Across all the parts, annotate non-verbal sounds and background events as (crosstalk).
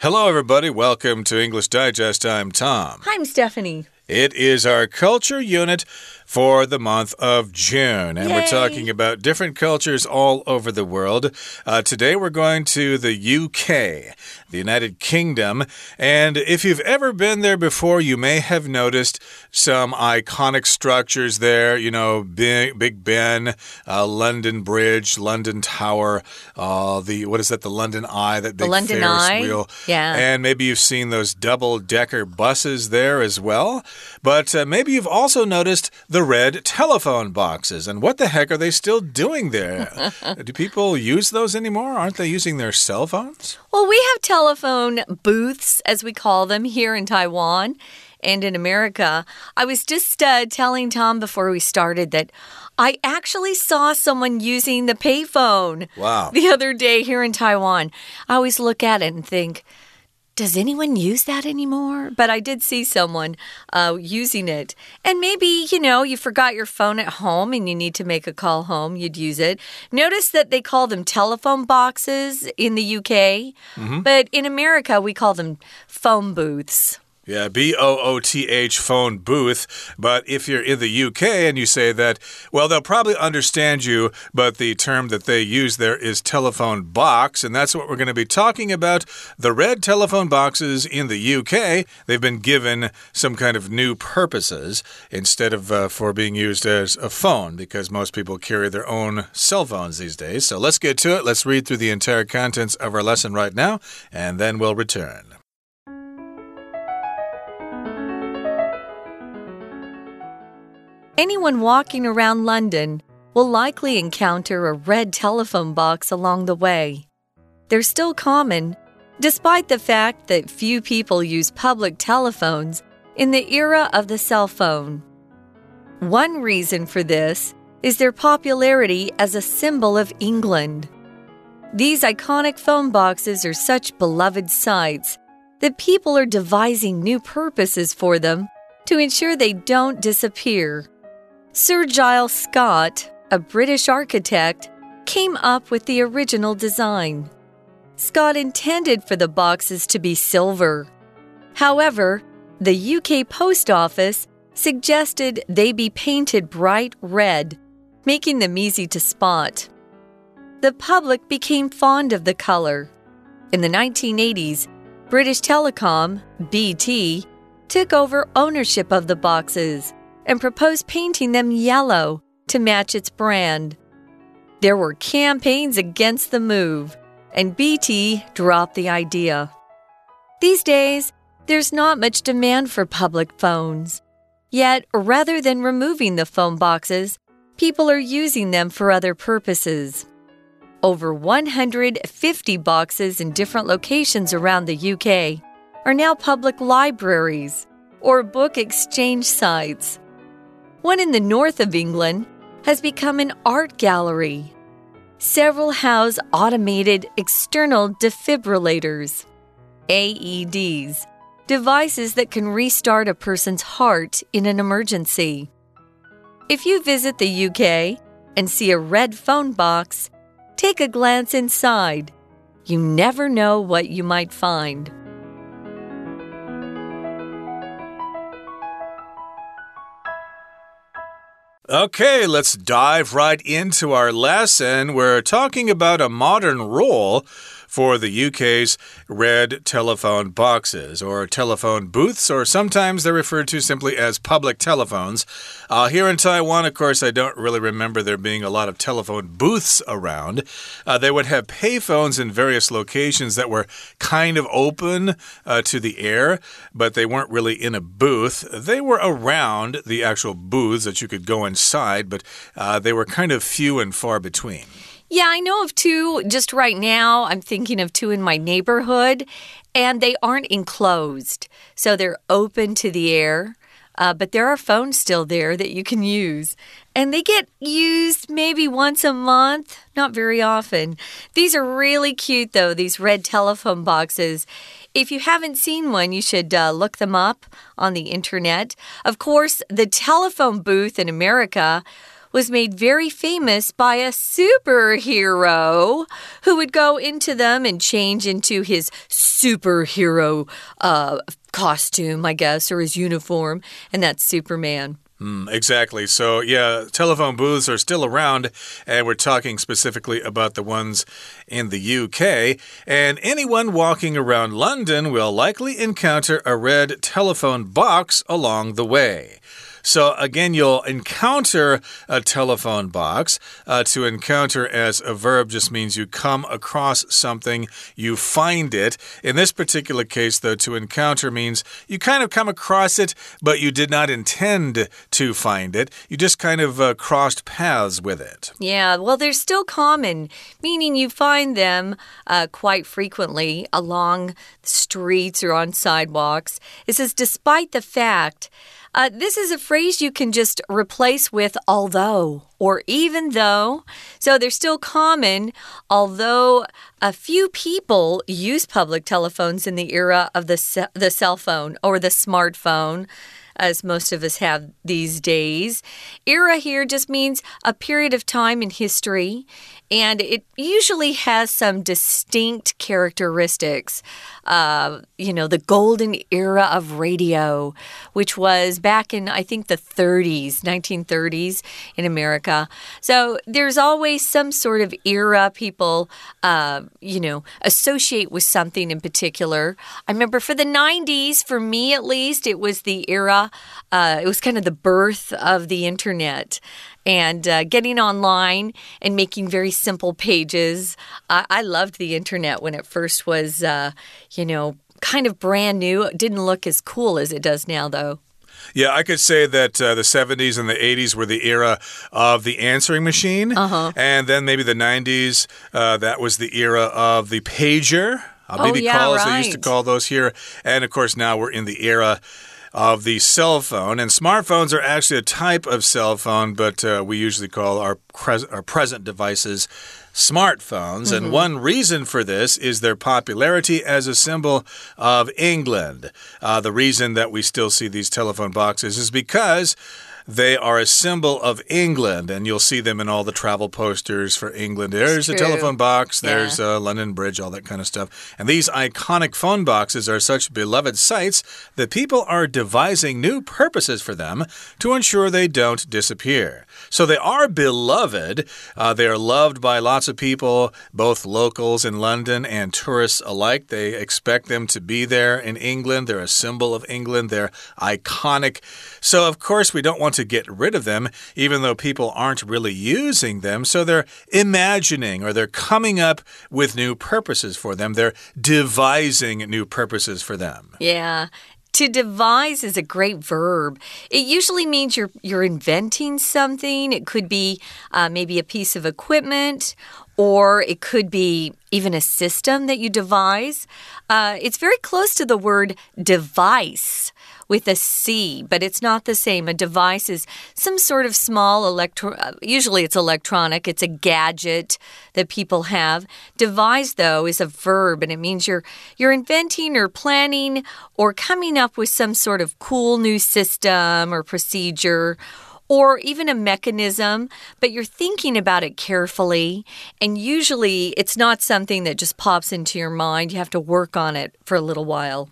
Hello, everybody. Welcome to English Digest. I'm Tom. I'm Stephanie. It is our culture unit for the month of June. And Yay. we're talking about different cultures all over the world. Uh, today we're going to the UK, the United Kingdom. And if you've ever been there before, you may have noticed some iconic structures there. You know, Big, Big Ben, uh, London Bridge, London Tower, uh, the, what is that, the London Eye, that big London Ferris Eye. wheel. Yeah. And maybe you've seen those double decker buses there as well. But uh, maybe you've also noticed the red telephone boxes. And what the heck are they still doing there? (laughs) Do people use those anymore? Aren't they using their cell phones? Well, we have telephone booths, as we call them, here in Taiwan and in America. I was just uh, telling Tom before we started that I actually saw someone using the payphone Wow. the other day here in Taiwan. I always look at it and think, does anyone use that anymore? But I did see someone uh, using it. And maybe, you know, you forgot your phone at home and you need to make a call home, you'd use it. Notice that they call them telephone boxes in the UK, but in America, we call them phone booths. Yeah, B O O T H phone booth. But if you're in the UK and you say that, well, they'll probably understand you, but the term that they use there is telephone box. And that's what we're going to be talking about. The red telephone boxes in the UK, they've been given some kind of new purposes instead of uh, for being used as a phone because most people carry their own cell phones these days. So let's get to it. Let's read through the entire contents of our lesson right now, and then we'll return. Anyone walking around London will likely encounter a red telephone box along the way. They're still common, despite the fact that few people use public telephones in the era of the cell phone. One reason for this is their popularity as a symbol of England. These iconic phone boxes are such beloved sights that people are devising new purposes for them to ensure they don't disappear. Sir Giles Scott, a British architect, came up with the original design. Scott intended for the boxes to be silver. However, the UK Post Office suggested they be painted bright red, making them easy to spot. The public became fond of the color. In the 1980s, British Telecom, BT, took over ownership of the boxes and proposed painting them yellow to match its brand. There were campaigns against the move, and BT dropped the idea. These days, there's not much demand for public phones. Yet, rather than removing the phone boxes, people are using them for other purposes. Over 150 boxes in different locations around the UK are now public libraries or book exchange sites. One in the north of England has become an art gallery. Several house automated external defibrillators, AEDs, devices that can restart a person's heart in an emergency. If you visit the UK and see a red phone box, take a glance inside. You never know what you might find. Okay, let's dive right into our lesson. We're talking about a modern role for the UK's red telephone boxes or telephone booths, or sometimes they're referred to simply as public telephones. Uh, here in Taiwan, of course, I don't really remember there being a lot of telephone booths around. Uh, they would have payphones in various locations that were kind of open uh, to the air, but they weren't really in a booth. They were around the actual booths that you could go inside, but uh, they were kind of few and far between. Yeah, I know of two just right now. I'm thinking of two in my neighborhood, and they aren't enclosed. So they're open to the air, uh, but there are phones still there that you can use. And they get used maybe once a month, not very often. These are really cute, though, these red telephone boxes. If you haven't seen one, you should uh, look them up on the internet. Of course, the telephone booth in America was made very famous by a superhero who would go into them and change into his superhero uh, costume, I guess, or his uniform, and that's Superman. Mm, exactly. So, yeah, telephone booths are still around, and we're talking specifically about the ones in the UK. And anyone walking around London will likely encounter a red telephone box along the way. So, again, you'll encounter a telephone box. Uh, to encounter as a verb just means you come across something, you find it. In this particular case, though, to encounter means you kind of come across it, but you did not intend to find it. You just kind of uh, crossed paths with it. Yeah, well, they're still common, meaning you find them uh, quite frequently along streets or on sidewalks. It says, despite the fact uh, this is a phrase you can just replace with although or even though. So they're still common, although a few people use public telephones in the era of the, the cell phone or the smartphone as most of us have these days. Era here just means a period of time in history, and it usually has some distinct characteristics. Uh, you know, the golden era of radio, which was back in, I think, the 30s, 1930s in America. So there's always some sort of era people, uh, you know, associate with something in particular. I remember for the 90s, for me at least, it was the era, uh, it was kind of the birth of the internet and uh, getting online and making very simple pages. I, I loved the internet when it first was, uh, you know, kind of brand new. It didn't look as cool as it does now, though. Yeah, I could say that uh, the 70s and the 80s were the era of the answering machine. Uh -huh. And then maybe the 90s, uh, that was the era of the pager. Uh, oh, yeah, calls, right. they used to call those here. And of course, now we're in the era of the cell phone. And smartphones are actually a type of cell phone, but uh, we usually call our, our present devices smartphones. Mm -hmm. And mm-hmm. one reason for this is their popularity as a symbol of England. Uh, the reason that we still see these telephone boxes is because they are a symbol of England, and you'll see them in all the travel posters for England. There's a telephone box, there's yeah. a London Bridge, all that kind of stuff. And these iconic phone boxes are such beloved sights that people are devising new purposes for them to ensure they don't disappear. So they are beloved. Uh, they are loved by lots of people, both locals in London and tourists alike. They expect them to be there in England. They're a symbol of England. They're iconic. So, of course, we don't want to get rid of them, even though people aren't really using them. So they're imagining or they're coming up with new purposes for them. They're devising new purposes for them. Yeah. To devise is a great verb. It usually means you're you're inventing something. It could be uh, maybe a piece of equipment, or it could be even a system that you devise. Uh, it's very close to the word device with a C, but it's not the same. A device is some sort of small electro, uh, usually it's electronic, it's a gadget that people have. Devise, though, is a verb and it means you're, you're inventing or planning or coming up with some sort of cool new system or procedure or even a mechanism, but you're thinking about it carefully. And usually it's not something that just pops into your mind. You have to work on it for a little while.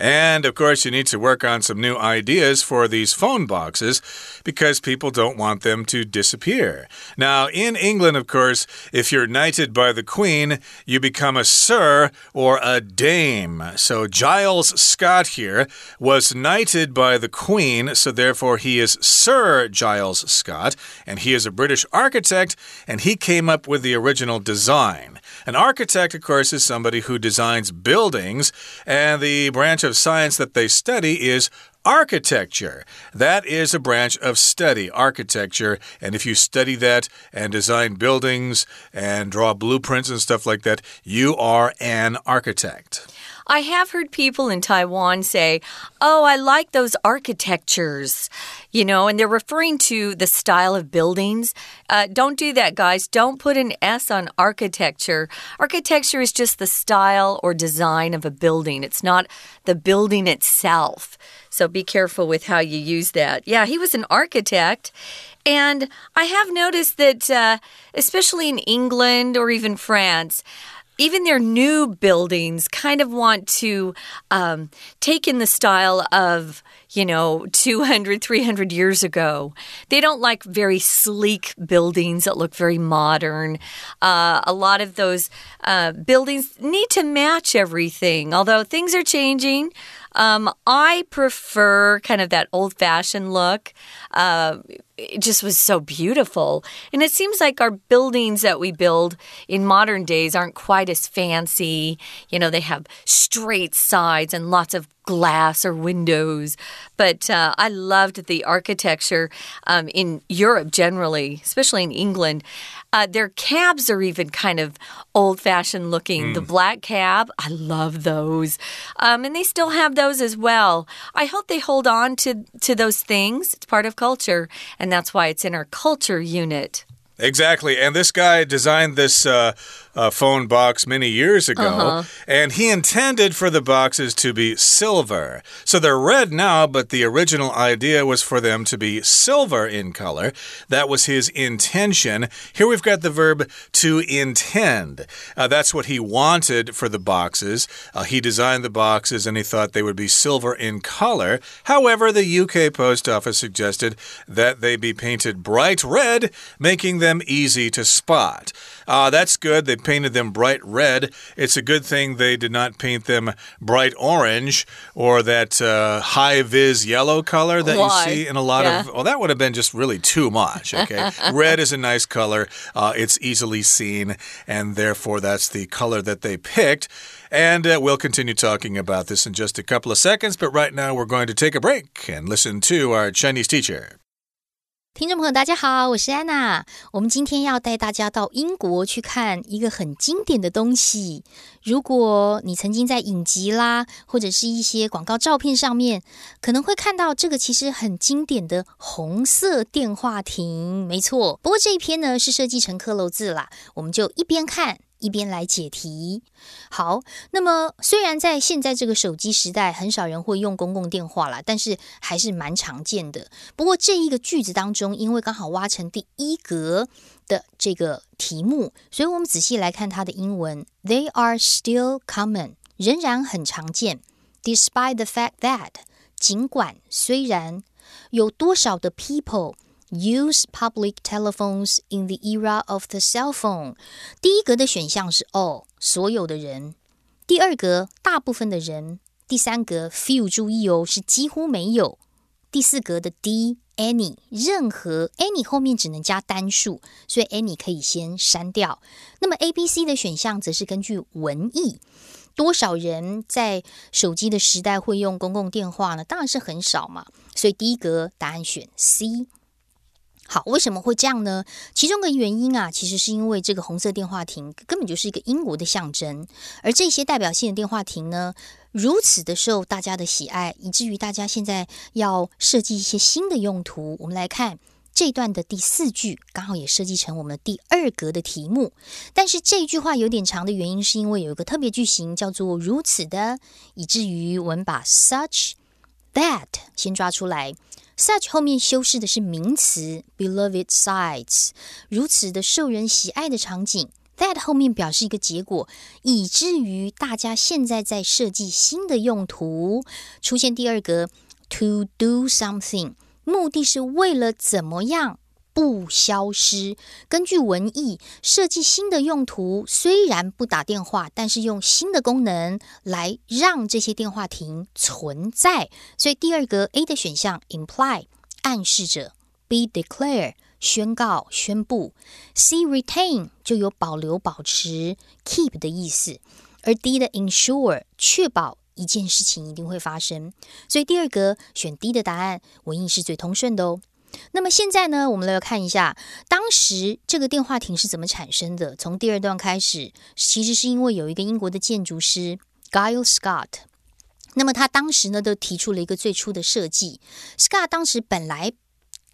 And of course, you need to work on some new ideas for these phone boxes because people don't want them to disappear. Now, in England, of course, if you're knighted by the Queen, you become a Sir or a Dame. So Giles Scott here was knighted by the Queen, so therefore he is Sir Giles Scott, and he is a British architect, and he came up with the original design. An architect, of course, is somebody who designs buildings, and the branch of science that they study is architecture. That is a branch of study, architecture. And if you study that and design buildings and draw blueprints and stuff like that, you are an architect. I have heard people in Taiwan say, Oh, I like those architectures, you know, and they're referring to the style of buildings. Uh, don't do that, guys. Don't put an S on architecture. Architecture is just the style or design of a building, it's not the building itself. So be careful with how you use that. Yeah, he was an architect. And I have noticed that, uh, especially in England or even France, even their new buildings kind of want to um, take in the style of you know, 200, 300 years ago. They don't like very sleek buildings that look very modern. Uh, a lot of those uh, buildings need to match everything, although things are changing. Um, I prefer kind of that old fashioned look. Uh, it just was so beautiful. And it seems like our buildings that we build in modern days aren't quite as fancy. You know, they have straight sides and lots of glass or windows. But uh, I loved the architecture um, in Europe generally, especially in England. Uh, their cabs are even kind of old fashioned looking. Mm. The black cab, I love those. Um, and they still have those as well. I hope they hold on to, to those things. It's part of culture, and that's why it's in our culture unit. Exactly. And this guy designed this uh, uh, phone box many years ago, uh -huh. and he intended for the boxes to be silver. So they're red now, but the original idea was for them to be silver in color. That was his intention. Here we've got the verb to intend. Uh, that's what he wanted for the boxes. Uh, he designed the boxes and he thought they would be silver in color. However, the UK Post Office suggested that they be painted bright red, making them easy to spot. Uh, that's good. They painted them bright red. It's a good thing they did not paint them bright orange or that uh, high vis yellow color that Why? you see in a lot yeah. of. Well, that would have been just really too much. Okay. (laughs) red is a nice color, uh, it's easily seen, and therefore that's the color that they picked. And uh, we'll continue talking about this in just a couple of seconds, but right now we're going to take a break and listen to our Chinese teacher. 听众朋友，大家好，我是安娜。我们今天要带大家到英国去看一个很经典的东西。如果你曾经在影集啦，或者是一些广告照片上面，可能会看到这个其实很经典的红色电话亭。没错，不过这一篇呢是设计成克漏字啦，我们就一边看。一边来解题。好，那么虽然在现在这个手机时代，很少人会用公共电话了，但是还是蛮常见的。不过这一个句子当中，因为刚好挖成第一格的这个题目，所以我们仔细来看它的英文：They are still common，仍然很常见。Despite the fact that，尽管虽然有多少的 people。Use public telephones in the era of the cell phone。第一格的选项是 all，所有的人；第二格大部分的人；第三格 few，注意哦，是几乎没有；第四格的 D any，任何 any 后面只能加单数，所以 any 可以先删掉。那么 A、B、C 的选项则是根据文意，多少人在手机的时代会用公共电话呢？当然是很少嘛，所以第一格答案选 C。好，为什么会这样呢？其中的原因啊，其实是因为这个红色电话亭根本就是一个英国的象征，而这些代表性的电话亭呢，如此的受大家的喜爱，以至于大家现在要设计一些新的用途。我们来看这段的第四句，刚好也设计成我们第二格的题目。但是这一句话有点长的原因，是因为有一个特别句型叫做“如此的”，以至于我们把 such that 先抓出来。Such 后面修饰的是名词，beloved sights，如此的受人喜爱的场景。That 后面表示一个结果，以至于大家现在在设计新的用途。出现第二格，to do something，目的是为了怎么样？不消失。根据文意设计新的用途，虽然不打电话，但是用新的功能来让这些电话亭存在。所以第二个 A 的选项 imply 暗示着，B declare 宣告宣布，C retain 就有保留保持 keep 的意思，而 D 的 ensure 确保一件事情一定会发生。所以第二个选 D 的答案，文意是最通顺的哦。那么现在呢，我们来看一下当时这个电话亭是怎么产生的。从第二段开始，其实是因为有一个英国的建筑师 Guy Scott。那么他当时呢，都提出了一个最初的设计。Scott 当时本来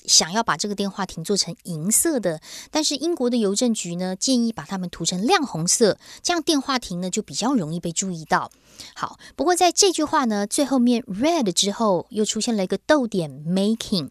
想要把这个电话亭做成银色的，但是英国的邮政局呢建议把它们涂成亮红色，这样电话亭呢就比较容易被注意到。好，不过在这句话呢最后面 red 之后又出现了一个逗点 making，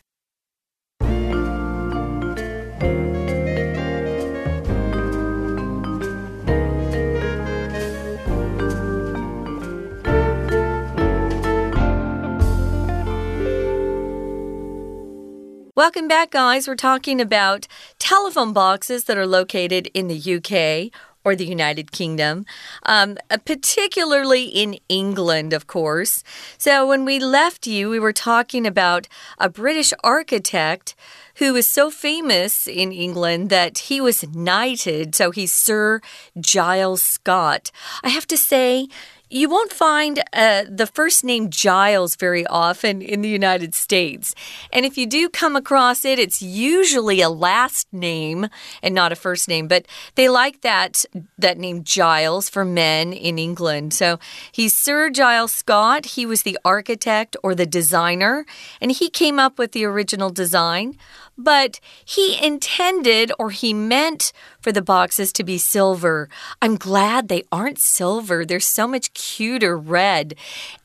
Welcome back, guys. We're talking about telephone boxes that are located in the UK or the United Kingdom, um, uh, particularly in England, of course. So, when we left you, we were talking about a British architect who was so famous in England that he was knighted. So, he's Sir Giles Scott. I have to say, you won't find uh, the first name Giles very often in the United States. And if you do come across it, it's usually a last name and not a first name. But they like that, that name Giles for men in England. So he's Sir Giles Scott. He was the architect or the designer, and he came up with the original design but he intended or he meant for the boxes to be silver. I'm glad they aren't silver. They're so much cuter red.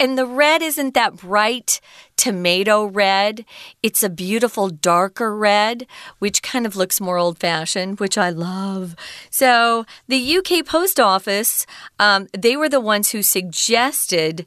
And the red isn't that bright tomato red. It's a beautiful darker red, which kind of looks more old fashioned, which I love. So the UK Post Office, um, they were the ones who suggested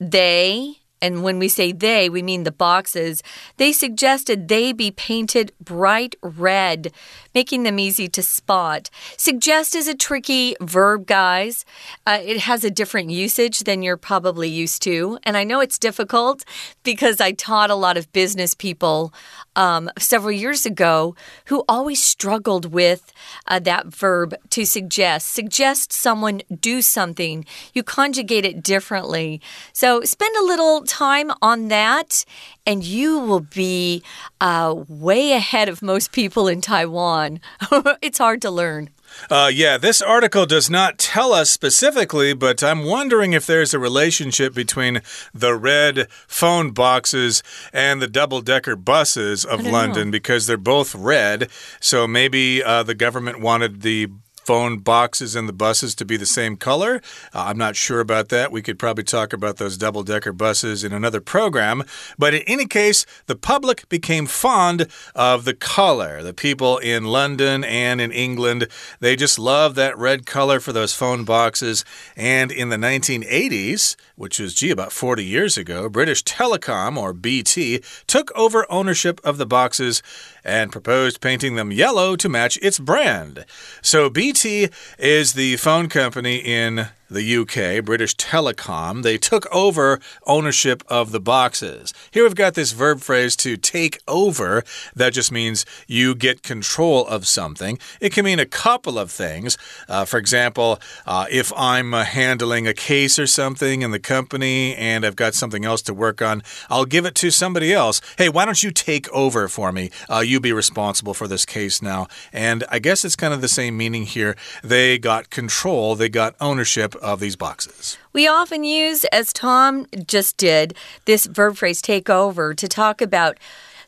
they and when we say they, we mean the boxes, they suggested they be painted bright red, making them easy to spot. Suggest is a tricky verb, guys. Uh, it has a different usage than you're probably used to. And I know it's difficult because I taught a lot of business people um, several years ago who always struggled with uh, that verb to suggest. Suggest someone do something, you conjugate it differently. So spend a little time on that, and you will be uh, way ahead of most people in Taiwan. (laughs) it's hard to learn. Uh, yeah, this article does not tell us specifically, but I'm wondering if there's a relationship between the red phone boxes and the double decker buses of London know. because they're both red. So maybe uh, the government wanted the phone boxes and the buses to be the same color. Uh, I'm not sure about that. We could probably talk about those double decker buses in another program. But in any case, the public became fond of the color. The people in London and in England, they just love that red color for those phone boxes. And in the 1980s, which was, gee, about 40 years ago, British Telecom, or BT, took over ownership of the boxes and proposed painting them yellow to match its brand. So BT is the phone company in the UK, British Telecom, they took over ownership of the boxes. Here we've got this verb phrase to take over. That just means you get control of something. It can mean a couple of things. Uh, for example, uh, if I'm uh, handling a case or something in the company and I've got something else to work on, I'll give it to somebody else. Hey, why don't you take over for me? Uh, you be responsible for this case now. And I guess it's kind of the same meaning here. They got control, they got ownership of these boxes. We often use, as Tom just did, this verb phrase take over to talk about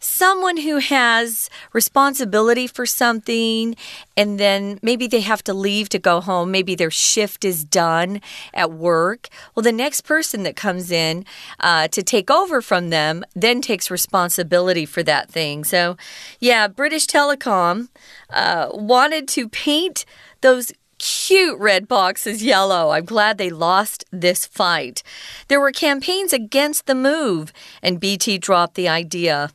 someone who has responsibility for something and then maybe they have to leave to go home. Maybe their shift is done at work. Well, the next person that comes in uh, to take over from them then takes responsibility for that thing. So, yeah, British Telecom uh, wanted to paint those cute red box is yellow. I'm glad they lost this fight. There were campaigns against the move, and BT dropped the idea.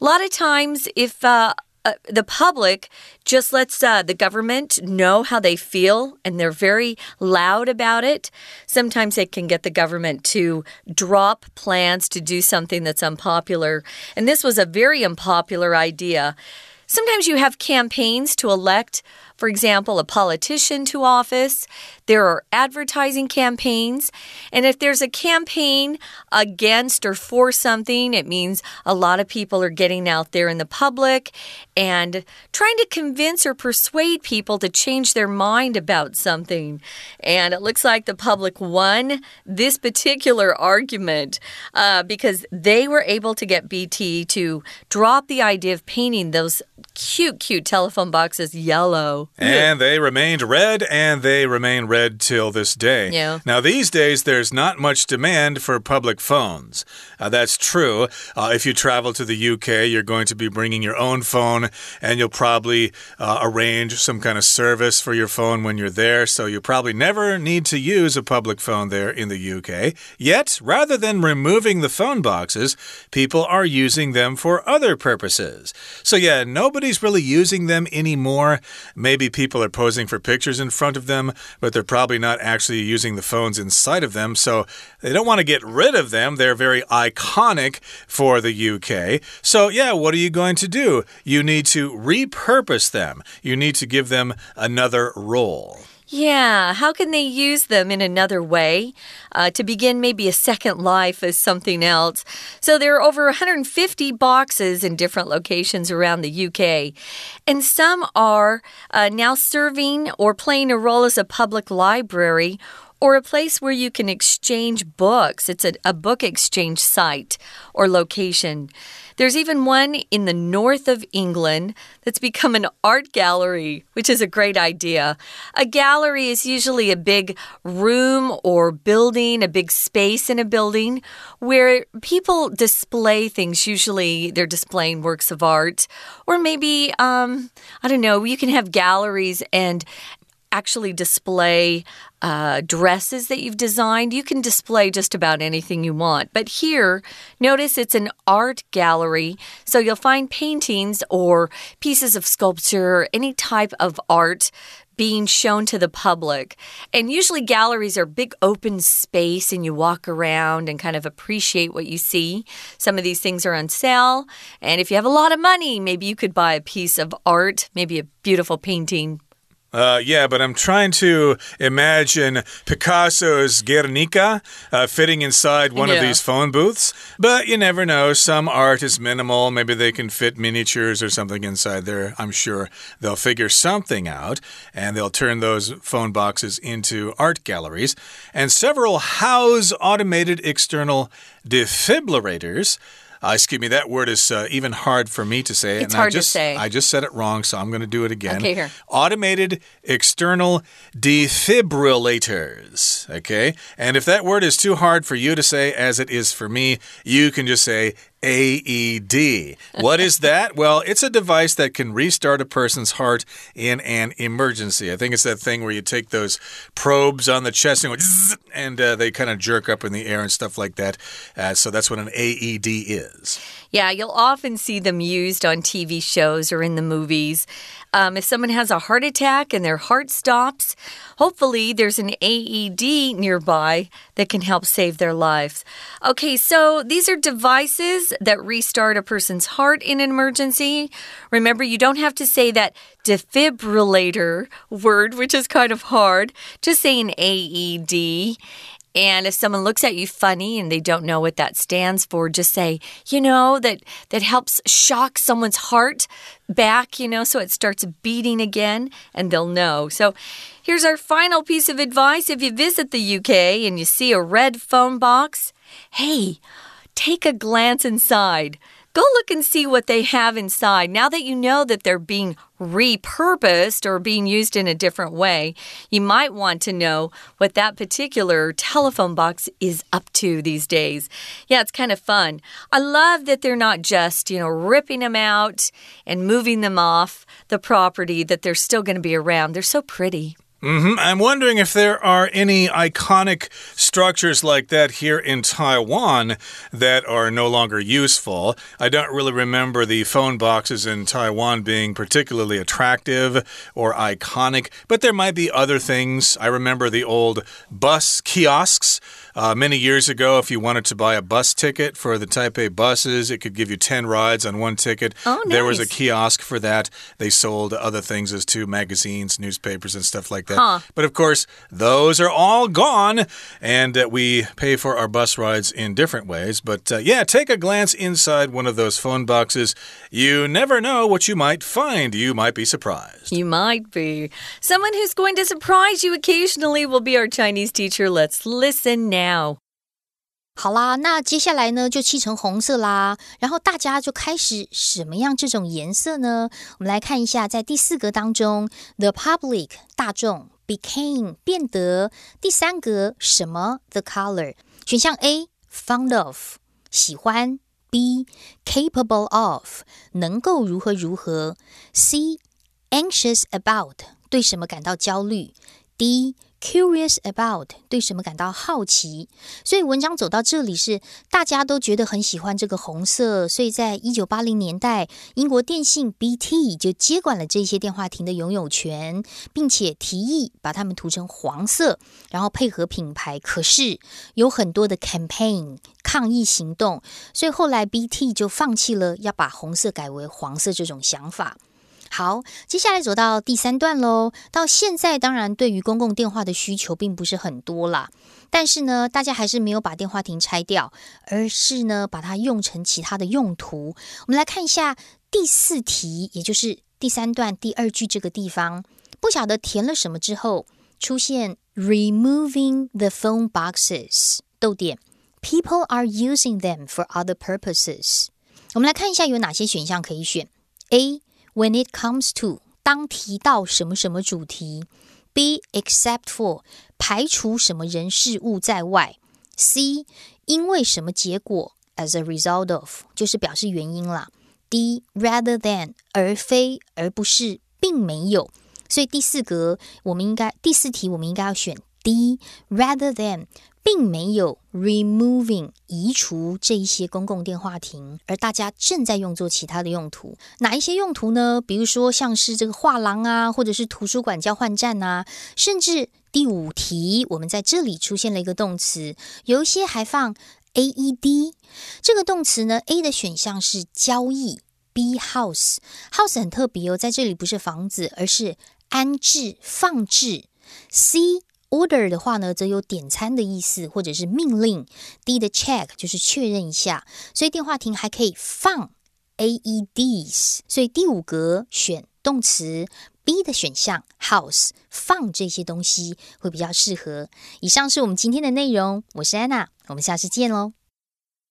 A lot of times, if uh, uh, the public just lets uh, the government know how they feel and they're very loud about it. Sometimes it can get the government to drop plans to do something that's unpopular. And this was a very unpopular idea. Sometimes you have campaigns to elect for example, a politician to office. There are advertising campaigns. And if there's a campaign against or for something, it means a lot of people are getting out there in the public and trying to convince or persuade people to change their mind about something. And it looks like the public won this particular argument uh, because they were able to get BT to drop the idea of painting those cute, cute telephone boxes yellow. And they remained red, and they remain red till this day. Yeah. Now, these days, there's not much demand for public phones. Uh, that's true. Uh, if you travel to the UK, you're going to be bringing your own phone, and you'll probably uh, arrange some kind of service for your phone when you're there. So you probably never need to use a public phone there in the UK. Yet, rather than removing the phone boxes, people are using them for other purposes. So, yeah, nobody's really using them anymore. Maybe people are posing for pictures in front of them, but they're probably not actually using the phones inside of them. So, they don't want to get rid of them. They're very iconic for the UK. So, yeah, what are you going to do? You need to repurpose them, you need to give them another role. Yeah, how can they use them in another way? Uh, to begin maybe a second life as something else. So there are over 150 boxes in different locations around the UK. And some are uh, now serving or playing a role as a public library or a place where you can exchange books. It's a, a, book exchange site or location. There's even one in the north of England that's become an art gallery, which is a great idea. A gallery is usually a big room or building, a big space in a building where people display things. Usually they're displaying works of art, or maybe, um, I don't know, you can have galleries and actually display uh, dresses that you've designed. You can display just about anything you want. But here, notice it's an art gallery. So you'll find paintings or pieces of sculpture, any type of art being shown to the public. And usually galleries are big open space and you walk around and kind of appreciate what you see. Some of these things are on sale. And if you have a lot of money, maybe you could buy a piece of art, maybe a beautiful painting uh, yeah, but I'm trying to imagine Picasso's Guernica uh, fitting inside one yeah. of these phone booths. But you never know. Some art is minimal. Maybe they can fit miniatures or something inside there. I'm sure they'll figure something out and they'll turn those phone boxes into art galleries. And several house automated external defibrillators. Uh, excuse me, that word is uh, even hard for me to say. It's and hard I just, to say. I just said it wrong, so I'm going to do it again. Okay, here. Automated external defibrillators. Okay? And if that word is too hard for you to say as it is for me, you can just say AED. What is that? well, it's a device that can restart a person's heart in an emergency. I think it's that thing where you take those probes on the chest and, and uh, they kind of jerk up in the air and stuff like that. Uh, so that's what an AED is. Yeah, you'll often see them used on TV shows or in the movies. Um, if someone has a heart attack and their heart stops, hopefully there's an AED nearby that can help save their lives. Okay, so these are devices that restart a person's heart in an emergency. Remember, you don't have to say that defibrillator word, which is kind of hard. Just say an AED. And if someone looks at you funny and they don't know what that stands for, just say, you know, that that helps shock someone's heart back, you know, so it starts beating again and they'll know. So here's our final piece of advice. If you visit the UK and you see a red phone box, hey, take a glance inside. Go look and see what they have inside. Now that you know that they're being repurposed or being used in a different way, you might want to know what that particular telephone box is up to these days. Yeah, it's kind of fun. I love that they're not just, you know, ripping them out and moving them off the property, that they're still going to be around. They're so pretty. Mm -hmm. I'm wondering if there are any iconic structures like that here in Taiwan that are no longer useful. I don't really remember the phone boxes in Taiwan being particularly attractive or iconic, but there might be other things. I remember the old bus kiosks. Uh, many years ago, if you wanted to buy a bus ticket for the Taipei buses, it could give you 10 rides on one ticket. Oh, nice. There was a kiosk for that. They sold other things as too magazines, newspapers, and stuff like that. Huh. But of course, those are all gone, and uh, we pay for our bus rides in different ways. But uh, yeah, take a glance inside one of those phone boxes. You never know what you might find. You might be surprised. You might be. Someone who's going to surprise you occasionally will be our Chinese teacher. Let's listen now now。好啦，那接下来呢就漆成红色啦，然后大家就开始什么样这种颜色呢？我们来看一下，在第四格当中，the public 大众 became 变得，第三格什么 the color 选项 A fond of 喜欢，B capable of 能够如何如何，C anxious about 对什么感到焦虑，D Curious about 对什么感到好奇，所以文章走到这里是大家都觉得很喜欢这个红色，所以在一九八零年代，英国电信 BT 就接管了这些电话亭的拥有权，并且提议把它们涂成黄色，然后配合品牌。可是有很多的 campaign 抗议行动，所以后来 BT 就放弃了要把红色改为黄色这种想法。好，接下来走到第三段喽。到现在，当然对于公共电话的需求并不是很多啦，但是呢，大家还是没有把电话亭拆掉，而是呢把它用成其他的用途。我们来看一下第四题，也就是第三段第二句这个地方，不晓得填了什么之后，出现 removing the phone boxes，逗点，people are using them for other purposes。我们来看一下有哪些选项可以选，A。When it comes to 当提到什么什么主题，B except for 排除什么人事物在外，C 因为什么结果 as a result of 就是表示原因啦，D rather than 而非而不是并没有，所以第四格我们应该第四题我们应该要选 D rather than。并没有 removing 移除这一些公共电话亭，而大家正在用作其他的用途。哪一些用途呢？比如说像是这个画廊啊，或者是图书馆交换站啊，甚至第五题，我们在这里出现了一个动词，有一些还放 aed 这个动词呢。A 的选项是交易，B house house 很特别哦，在这里不是房子，而是安置、放置。C Order 的话呢，则有点餐的意思，或者是命令。D 的 check 就是确认一下，所以电话亭还可以放 aeds。所以第五格选动词，B 的选项 house 放这些东西会比较适合。以上是我们今天的内容，我是安娜，我们下次见喽。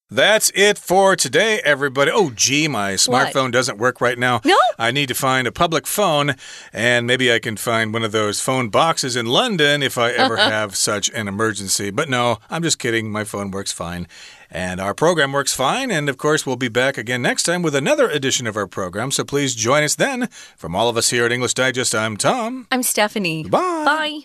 That's it for today, everybody. Oh, gee, my smartphone what? doesn't work right now. No. I need to find a public phone, and maybe I can find one of those phone boxes in London if I ever uh-huh. have such an emergency. But no, I'm just kidding. My phone works fine. And our program works fine. And of course, we'll be back again next time with another edition of our program. So please join us then. From all of us here at English Digest, I'm Tom. I'm Stephanie. Bye. Bye.